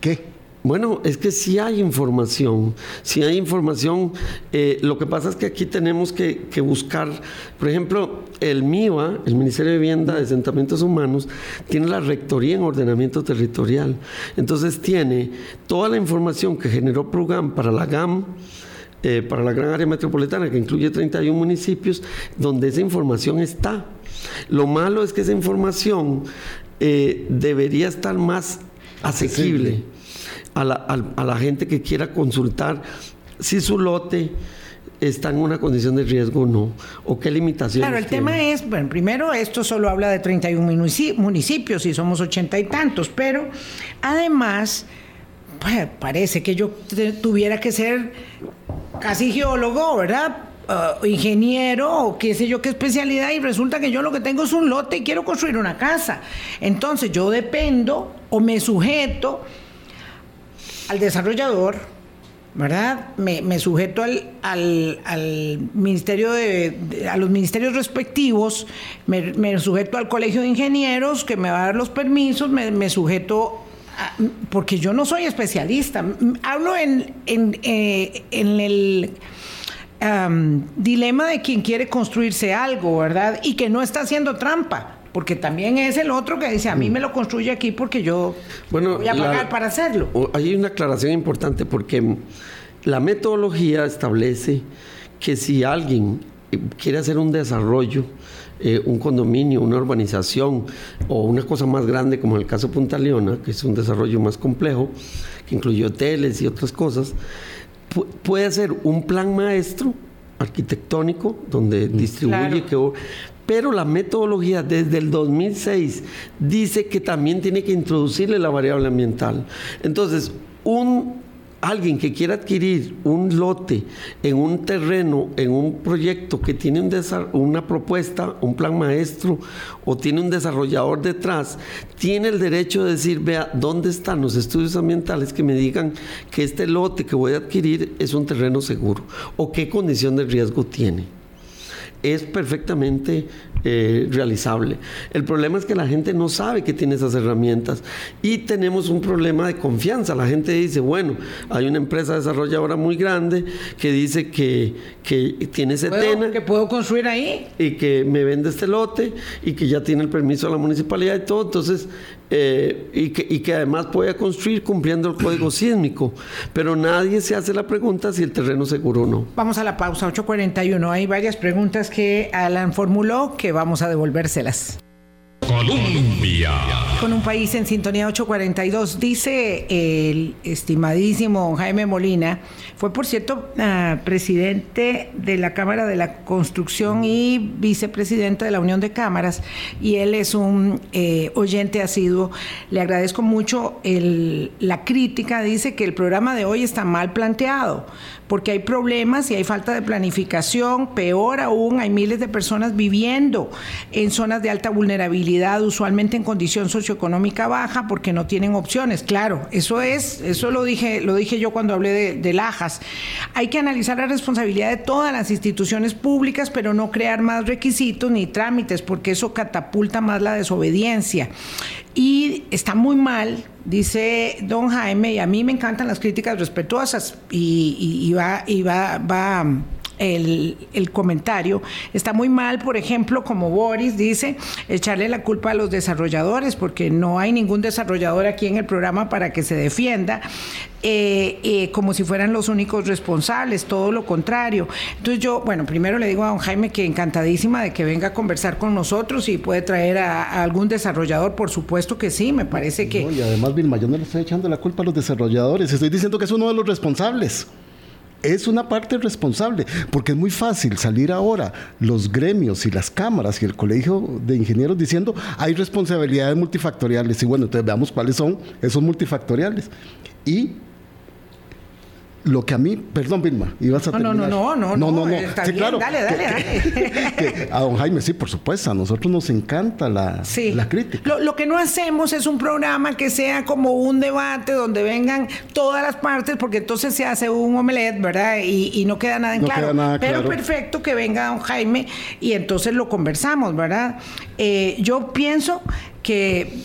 ¿qué? Bueno, es que sí hay información, sí hay información. Eh, lo que pasa es que aquí tenemos que, buscar, por ejemplo, el MIVA, el Ministerio de Vivienda, de Asentamientos Humanos, tiene la Rectoría en Ordenamiento Territorial. Entonces tiene toda la información que generó PROGAM para la GAM, eh, para la gran área metropolitana, que incluye 31 municipios, donde esa información está. Lo malo es que esa información eh, debería estar más asequible a la, gente que quiera consultar si su lote está en una condición de riesgo o no, o qué limitaciones. Claro, el tema es, bueno, primero esto solo habla de 31 municipios y somos ochenta y tantos, pero además pues, parece que yo tuviera que ser casi geólogo, ¿verdad? Uh, ingeniero o qué sé yo qué especialidad y resulta que yo lo que tengo es un lote y quiero construir una casa. Entonces yo dependo o me sujeto al desarrollador, ¿verdad? Me, sujeto al, al, ministerio de, a los ministerios respectivos, me, sujeto al colegio de ingenieros que me va a dar los permisos, me, sujeto porque yo no soy especialista. Hablo en, en, eh, en el dilema de quien quiere construirse algo, ¿verdad? Y que no está haciendo trampa porque también es el otro que dice, a mí mm. me lo construye aquí porque yo voy a pagar para hacerlo. Hay una aclaración importante porque la metodología establece que si alguien quiere hacer un desarrollo, eh, un condominio, una urbanización o una cosa más grande como el caso Punta Leona, que es un desarrollo más complejo, que incluye hoteles y otras cosas, puede hacer un plan maestro arquitectónico donde distribuye que pero la metodología desde el 2006 dice que también tiene que introducirle la variable ambiental. Entonces, un alguien que quiera adquirir un lote en un terreno, en un proyecto que tiene una propuesta, un plan maestro o tiene un desarrollador detrás, tiene el derecho de decir, vea, ¿dónde están los estudios ambientales que me digan que este lote que voy a adquirir es un terreno seguro o qué condición de riesgo tiene? Es perfectamente eh, realizable. El problema es que la gente no sabe que tiene esas herramientas y tenemos un problema de confianza. La gente dice, bueno, hay una empresa desarrolladora muy grande que dice que, que tiene setena. Que puedo construir ahí. Y que me vende este lote y que ya tiene el permiso de la municipalidad y todo. Entonces, eh, y, que, y, que, además puede construir cumpliendo el código *clears throat* sísmico. Pero nadie se hace la pregunta si el terreno es seguro o no. Vamos a la pausa, 8.41. Hay varias preguntas que Alan formuló que vamos a devolvérselas. Colombia. Con un país en sintonía 842, dice el estimadísimo Jaime Molina, fue por cierto ah, presidente de la Cámara de la Construcción y vicepresidente de la Unión de Cámaras, y él es un eh, oyente asiduo. Le agradezco mucho la crítica, dice que el programa de hoy está mal planteado porque hay problemas y hay falta de planificación, peor aún, hay miles de personas viviendo en zonas de alta vulnerabilidad, usualmente en condición socioeconómica baja, porque no tienen opciones. Claro, eso es, eso lo dije, lo dije yo cuando hablé de, de Lajas. Hay que analizar la responsabilidad de todas las instituciones públicas, pero no crear más requisitos ni trámites, porque eso catapulta más la desobediencia. Y está muy mal, dice don Jaime, y a mí me encantan las críticas respetuosas, y, va, y va, va el, el, comentario. Está muy mal, por ejemplo, como Boris dice, echarle la culpa a los desarrolladores, porque no hay ningún desarrollador aquí en el programa para que se defienda. Eh, eh, como si fueran los únicos responsables, todo lo contrario. Entonces yo, bueno, primero le digo a don Jaime que encantadísima de que venga a conversar con nosotros y puede traer a, algún desarrollador, por supuesto que sí, me parece que... y además, Vilma, yo no le estoy echando la culpa a los desarrolladores, estoy diciendo que es uno de los responsables es una parte responsable, porque es muy fácil salir ahora los gremios y las cámaras y el colegio de ingenieros diciendo hay responsabilidades multifactoriales. Y bueno, entonces veamos cuáles son esos multifactoriales. Y lo que a mí, perdón Vilma, ibas a no, terminar. No, no, no, no, no, no, sí, claro, dale, dale, dale. a don Jaime, sí, por supuesto, a nosotros nos encanta la, la crítica. Lo, que no hacemos es un programa que sea como un debate donde vengan todas las partes, porque entonces se hace un omelette, ¿verdad? Y, no queda nada en claro. Pero perfecto que venga don Jaime y entonces lo conversamos, ¿verdad? Eh, yo pienso que,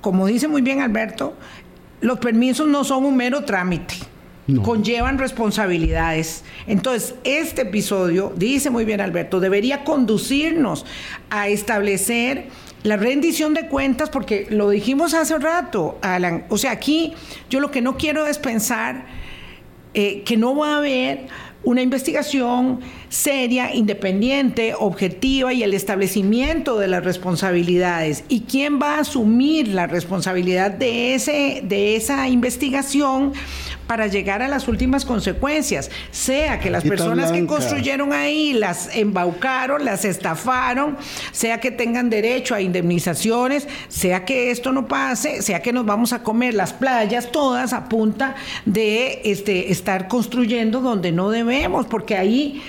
como dice muy bien Alberto, los permisos no son un mero trámite conllevan responsabilidades. Entonces, este episodio, dice muy bien Alberto, debería conducirnos a establecer la rendición de cuentas, porque lo dijimos hace rato, Alan. O sea, aquí yo lo que no quiero es pensar eh, que no va a haber una investigación seria, independiente, objetiva y el establecimiento de las responsabilidades. ¿Y quién va a asumir la responsabilidad de, ese, de esa investigación? para llegar a las últimas consecuencias, sea que las personas que construyeron ahí las embaucaron, las estafaron, sea que tengan derecho a indemnizaciones, sea que esto no pase, sea que nos vamos a comer las playas todas a punta de este, estar construyendo donde no debemos, porque ahí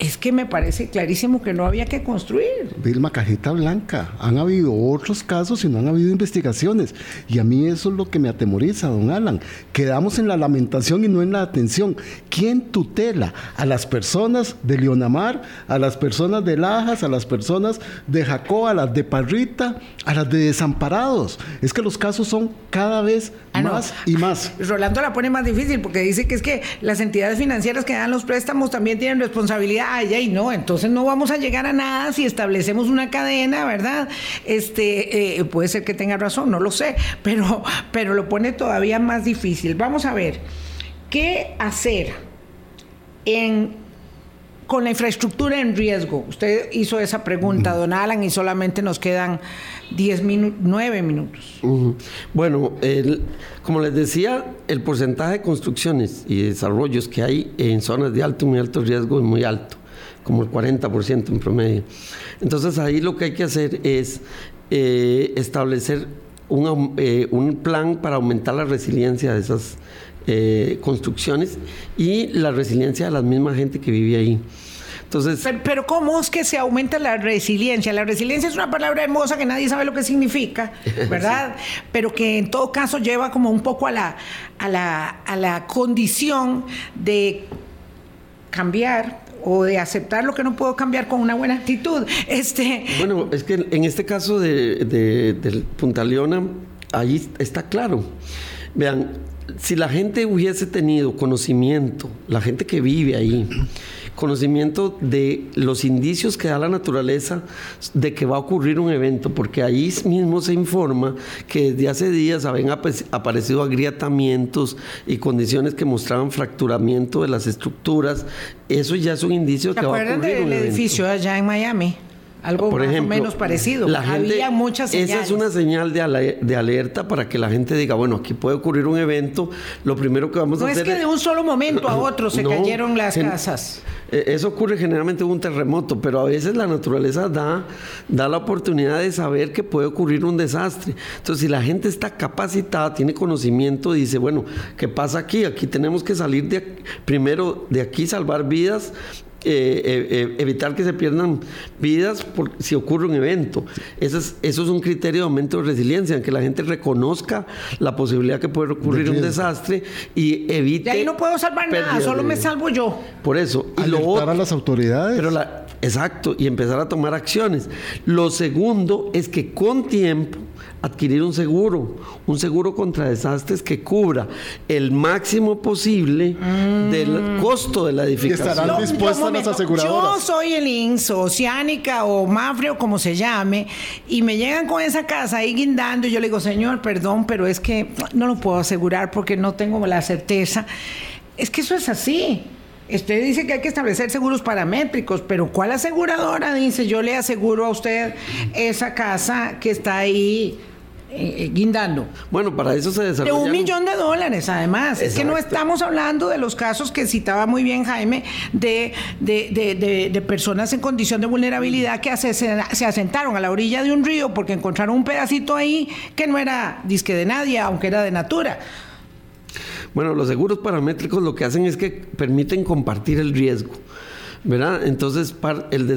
es que me parece clarísimo que no había que construir. Vilma, cajita blanca. Han habido otros casos y no han habido investigaciones. Y a mí eso es lo que me atemoriza, don Alan. Quedamos en la lamentación y no en la atención. ¿Quién tutela a las personas de Leonamar, a las personas de Lajas, a las personas de Jacob, a las de Parrita, a las de Desamparados? Es que los casos son cada vez ah, más y más. *laughs* Rolando la pone más difícil porque dice que es que las entidades financieras que dan los préstamos también tienen responsabilidad ay, ay, no, entonces no vamos a llegar a nada si establecemos una cadena, ¿verdad? Este, eh, puede ser que tenga razón, no lo sé, pero, pero lo pone todavía más difícil. Vamos a ver, ¿qué hacer en con la infraestructura en riesgo? Usted hizo esa pregunta, don Alan, y solamente nos quedan 10 minutos, 9 minutos. Bueno, como les decía, el porcentaje de construcciones y desarrollos que hay en zonas de alto y muy alto riesgo es muy alto como el 40% en promedio. Entonces ahí lo que hay que hacer es eh, establecer eh, un, plan para aumentar la resiliencia de esas eh, construcciones y la resiliencia de la misma gente que vive ahí. Entonces, pero, ¿cómo es que se aumenta la resiliencia? La resiliencia es una palabra hermosa que nadie sabe lo que significa, *laughs* ¿verdad? Pero que en todo caso lleva como un poco a la, a la, a la condición de cambiar o de aceptar lo que no puedo cambiar con una buena actitud. Este... Bueno, es que en este caso de, de Punta Leona, ahí está claro. Vean, si la gente hubiese tenido conocimiento, la gente que vive ahí, conocimiento de los indicios que da la naturaleza de que va a ocurrir un evento, porque ahí mismo se informa que desde hace días habían aparecido agrietamientos y condiciones que mostraban fracturamiento de las estructuras. Eso ya es un indicio que va a ocurrir. del edificio allá en Miami? Algo más o menos parecido. La Había muchas señales. Esa es una señal de, de, alerta para que la gente diga, bueno, aquí puede ocurrir un evento, lo primero que vamos a hacer... No es que de un solo momento a *laughs* otro se cayeron las casas. E, eso ocurre generalmente en un terremoto, pero a veces la naturaleza da, da la oportunidad de saber que puede ocurrir un desastre. Entonces, si la gente está capacitada, tiene conocimiento, dice, bueno, ¿qué pasa aquí? Aquí tenemos que salir de primero de aquí, salvar vidas eh, eh, eh, evitar que se pierdan vidas por, si ocurre un evento. Eso es, eso es un criterio de aumento de resiliencia, en que la gente reconozca la posibilidad que puede ocurrir un desastre y evite. De ahí no puedo salvar nada, solo me salvo yo. Por eso. Y lo a las autoridades. Pero la, exacto, y empezar a tomar acciones. Lo segundo es que con tiempo adquirir un seguro, un seguro contra desastres que cubra el máximo posible del mm. costo de la edificación. estarán dispuestas las aseguradoras. Yo soy el INS, Oceánica o Mafre o como se llame, y me llegan con esa casa ahí guindando y yo le digo, señor, perdón, pero es que no lo puedo asegurar porque no tengo la certeza. Es que eso es así. Usted dice que hay que establecer seguros paramétricos, pero ¿cuál aseguradora dice yo le aseguro a usted esa casa que está ahí eh, guindando. Bueno, para eso se desarrolla. De un millón de dólares, además. Es que no estamos hablando de los casos que citaba muy bien Jaime, de, de, personas en condición de vulnerabilidad que se asentaron a la orilla de un río porque encontraron un pedacito ahí que no era disque de nadie, aunque era de natura. Bueno, los seguros paramétricos lo que hacen es que permiten compartir el riesgo. ¿Verdad? Entonces, el,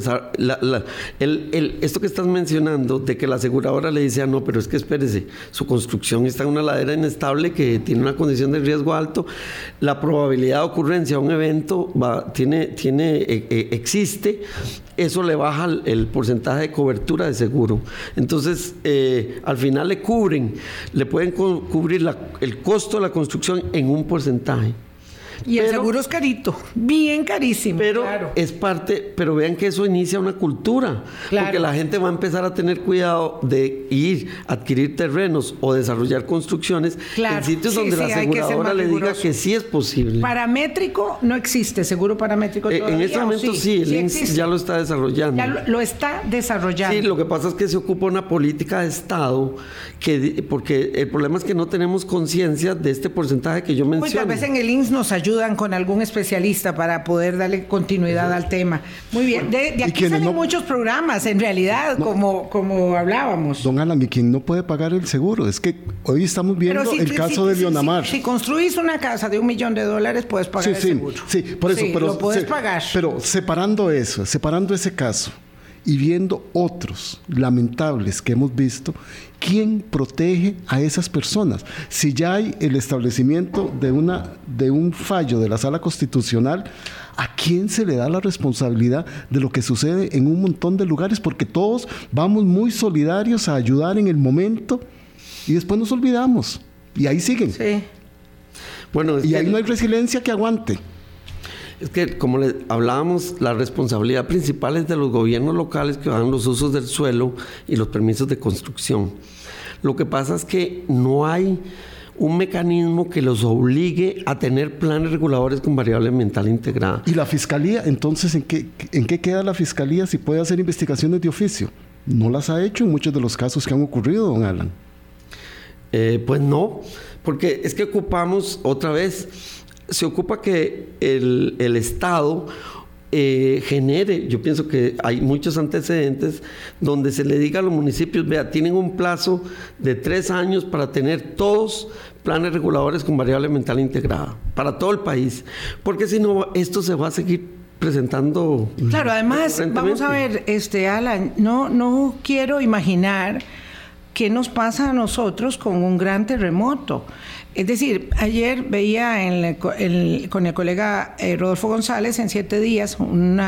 el, esto que estás mencionando, de que la aseguradora le dice, ah, no, pero es que espérese, su construcción está en una ladera inestable que tiene una condición de riesgo alto, la probabilidad de ocurrencia de un evento va, tiene, tiene, e, e, existe, eso le baja el, porcentaje de cobertura de seguro. Entonces, eh, al final le cubren, le pueden cubrir el costo de la construcción en un porcentaje. Y el seguro es carito, bien carísimo. Pero es parte, pero vean que eso inicia una cultura, porque la gente va a empezar a tener cuidado de ir a adquirir terrenos o desarrollar construcciones en sitios donde la aseguradora le diga que sí es posible. Paramétrico no existe, seguro paramétrico eh, En este momento sí, el ya lo está desarrollando. Ya lo, está desarrollando. Sí, lo que pasa es que se ocupa una política de Estado que porque el problema es que no tenemos conciencia de este porcentaje que yo mencioné. Pues tal vez en el INS nos ayuda ayudan con algún especialista para poder darle continuidad al tema. Muy bien, de, aquí salen muchos programas, en realidad, como, como hablábamos. Don Alan, y quien no puede pagar el seguro, es que hoy estamos viendo el caso de Leonamar. Si, construís una casa de un millón de dólares, puedes pagar el seguro. Sí, por eso, pero, lo puedes pagar. Pero separando eso, separando ese caso y viendo otros lamentables que hemos visto, ¿quién protege a esas personas? Si ya hay el establecimiento de, una, de un fallo de la sala constitucional, ¿a quién se le da la responsabilidad de lo que sucede en un montón de lugares? Porque todos vamos muy solidarios a ayudar en el momento y después nos olvidamos. Y ahí siguen. Sí. Bueno, y ahí no hay resiliencia que aguante. Es que, como le hablábamos, la responsabilidad principal es de los gobiernos locales que dan los usos del suelo y los permisos de construcción. Lo que pasa es que no hay un mecanismo que los obligue a tener planes reguladores con variable ambiental integrada. ¿Y la fiscalía? Entonces, ¿en qué, ¿en qué queda la fiscalía si puede hacer investigaciones de oficio? No las ha hecho en muchos de los casos que han ocurrido, don Alan. Eh, pues no, porque es que ocupamos otra vez se ocupa que el, Estado eh, genere, yo pienso que hay muchos antecedentes donde se le diga a los municipios, vea, tienen un plazo de tres años para tener todos planes reguladores con variable mental integrada, para todo el país, porque si no, esto se va a seguir presentando. Claro, además, vamos a ver, este Alan, no, no quiero imaginar qué nos pasa a nosotros con un gran terremoto. Es decir, ayer veía con el colega eh, Rodolfo González en siete días un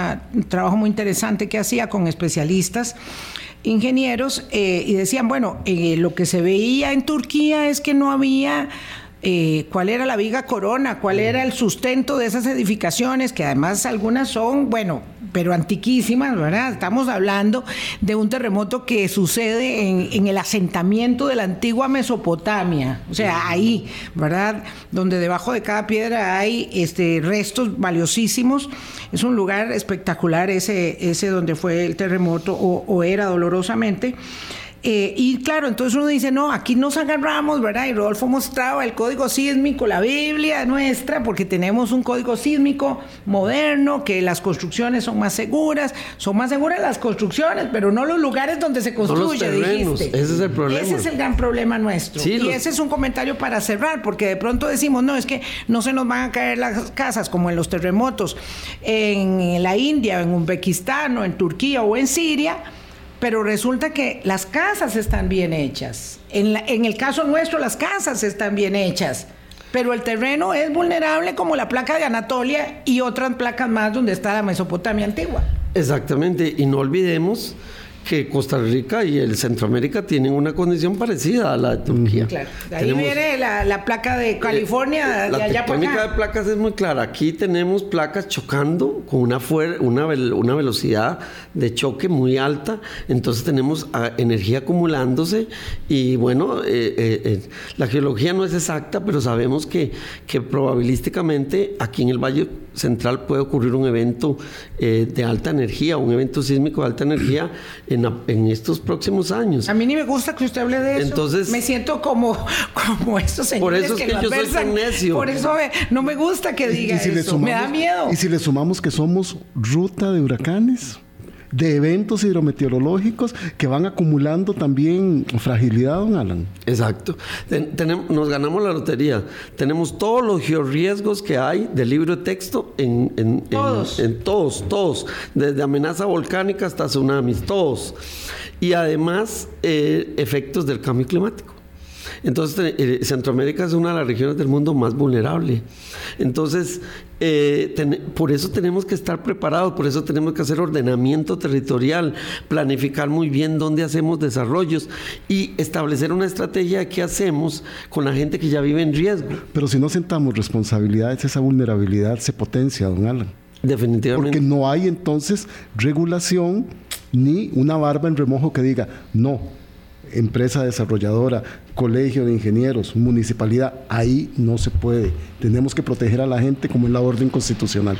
trabajo muy interesante que hacía con especialistas ingenieros eh, y decían, bueno, eh, lo que se veía en Turquía es que no había eh, cuál era la viga corona, cuál era el sustento de esas edificaciones, que además algunas son, bueno, pero antiquísimas, ¿verdad? Estamos hablando de un terremoto que sucede en, el asentamiento de la antigua Mesopotamia, o sea, ahí, ¿verdad? Donde debajo de cada piedra hay este, restos valiosísimos. Es un lugar espectacular ese, ese donde fue el terremoto o era dolorosamente. Eh, y claro, entonces uno dice, no, aquí nos agarramos, ¿verdad? Y Rodolfo mostraba el código sísmico, la Biblia nuestra, porque tenemos un código sísmico moderno, que las construcciones son más seguras, son más seguras las construcciones, pero no los lugares donde se construye, dijiste. Ese es el problema. Ese es el gran problema nuestro. y ese es un comentario para cerrar, porque de pronto decimos, no, es que no se nos van a caer las casas como en los terremotos en la India, en Uzbekistán, o en Turquía o en Siria pero resulta que las casas están bien hechas. En, en, el caso nuestro, las casas están bien hechas, pero el terreno es vulnerable como la placa de Anatolia y otras placas más donde está la Mesopotamia antigua. Exactamente, y no olvidemos que Costa Rica y el Centroamérica tienen una condición parecida a la de Turquía. Claro. De ahí viene la, placa de California, eh, la de tectónica de placas es muy clara. Aquí tenemos placas chocando con una, una, una velocidad de choque muy alta, entonces tenemos energía acumulándose y bueno, eh, eh, la geología no es exacta, pero sabemos que, que probabilísticamente aquí en el Valle Central puede ocurrir un evento de alta energía, un evento sísmico de alta energía *clears throat* en, estos próximos años. A mí ni me gusta que usted hable de eso. Entonces, me siento como, *laughs* como estos señores Por eso es que, yo soy tan necio. Por eso no me gusta que diga eso. me da miedo. Y si le sumamos que somos ruta de huracanes de eventos hidrometeorológicos que van acumulando también fragilidad, don Alan. Exacto. tenemos, nos ganamos la lotería. Tenemos todos los georriesgos que hay del libro de texto en, en, todos. En, todos, todos. Desde amenaza volcánica hasta tsunamis, todos. Y además, eh, efectos del cambio climático. Entonces, eh, Centroamérica es una de las regiones del mundo más vulnerable. Entonces, eh, por eso tenemos que estar preparados, por eso tenemos que hacer ordenamiento territorial, planificar muy bien dónde hacemos desarrollos y establecer una estrategia de qué hacemos con la gente que ya vive en riesgo. Pero si no sentamos responsabilidades, esa vulnerabilidad se potencia, don Alan. Definitivamente. Porque no hay entonces regulación ni una barba en remojo que diga, no, empresa desarrolladora, colegio de ingenieros, municipalidad, ahí no se puede. Tenemos que proteger a la gente como en la orden constitucional.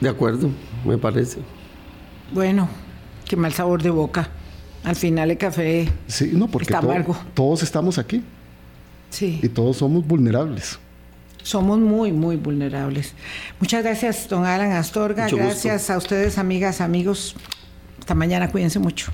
De acuerdo, me parece. Bueno, qué mal sabor de boca. Al final el café sí, no, porque está amargo. todos estamos aquí. Sí. Y todos somos vulnerables. Somos muy, muy vulnerables. Muchas gracias, don Alan Astorga. gracias a ustedes, amigas, amigos. Hasta mañana, cuídense mucho.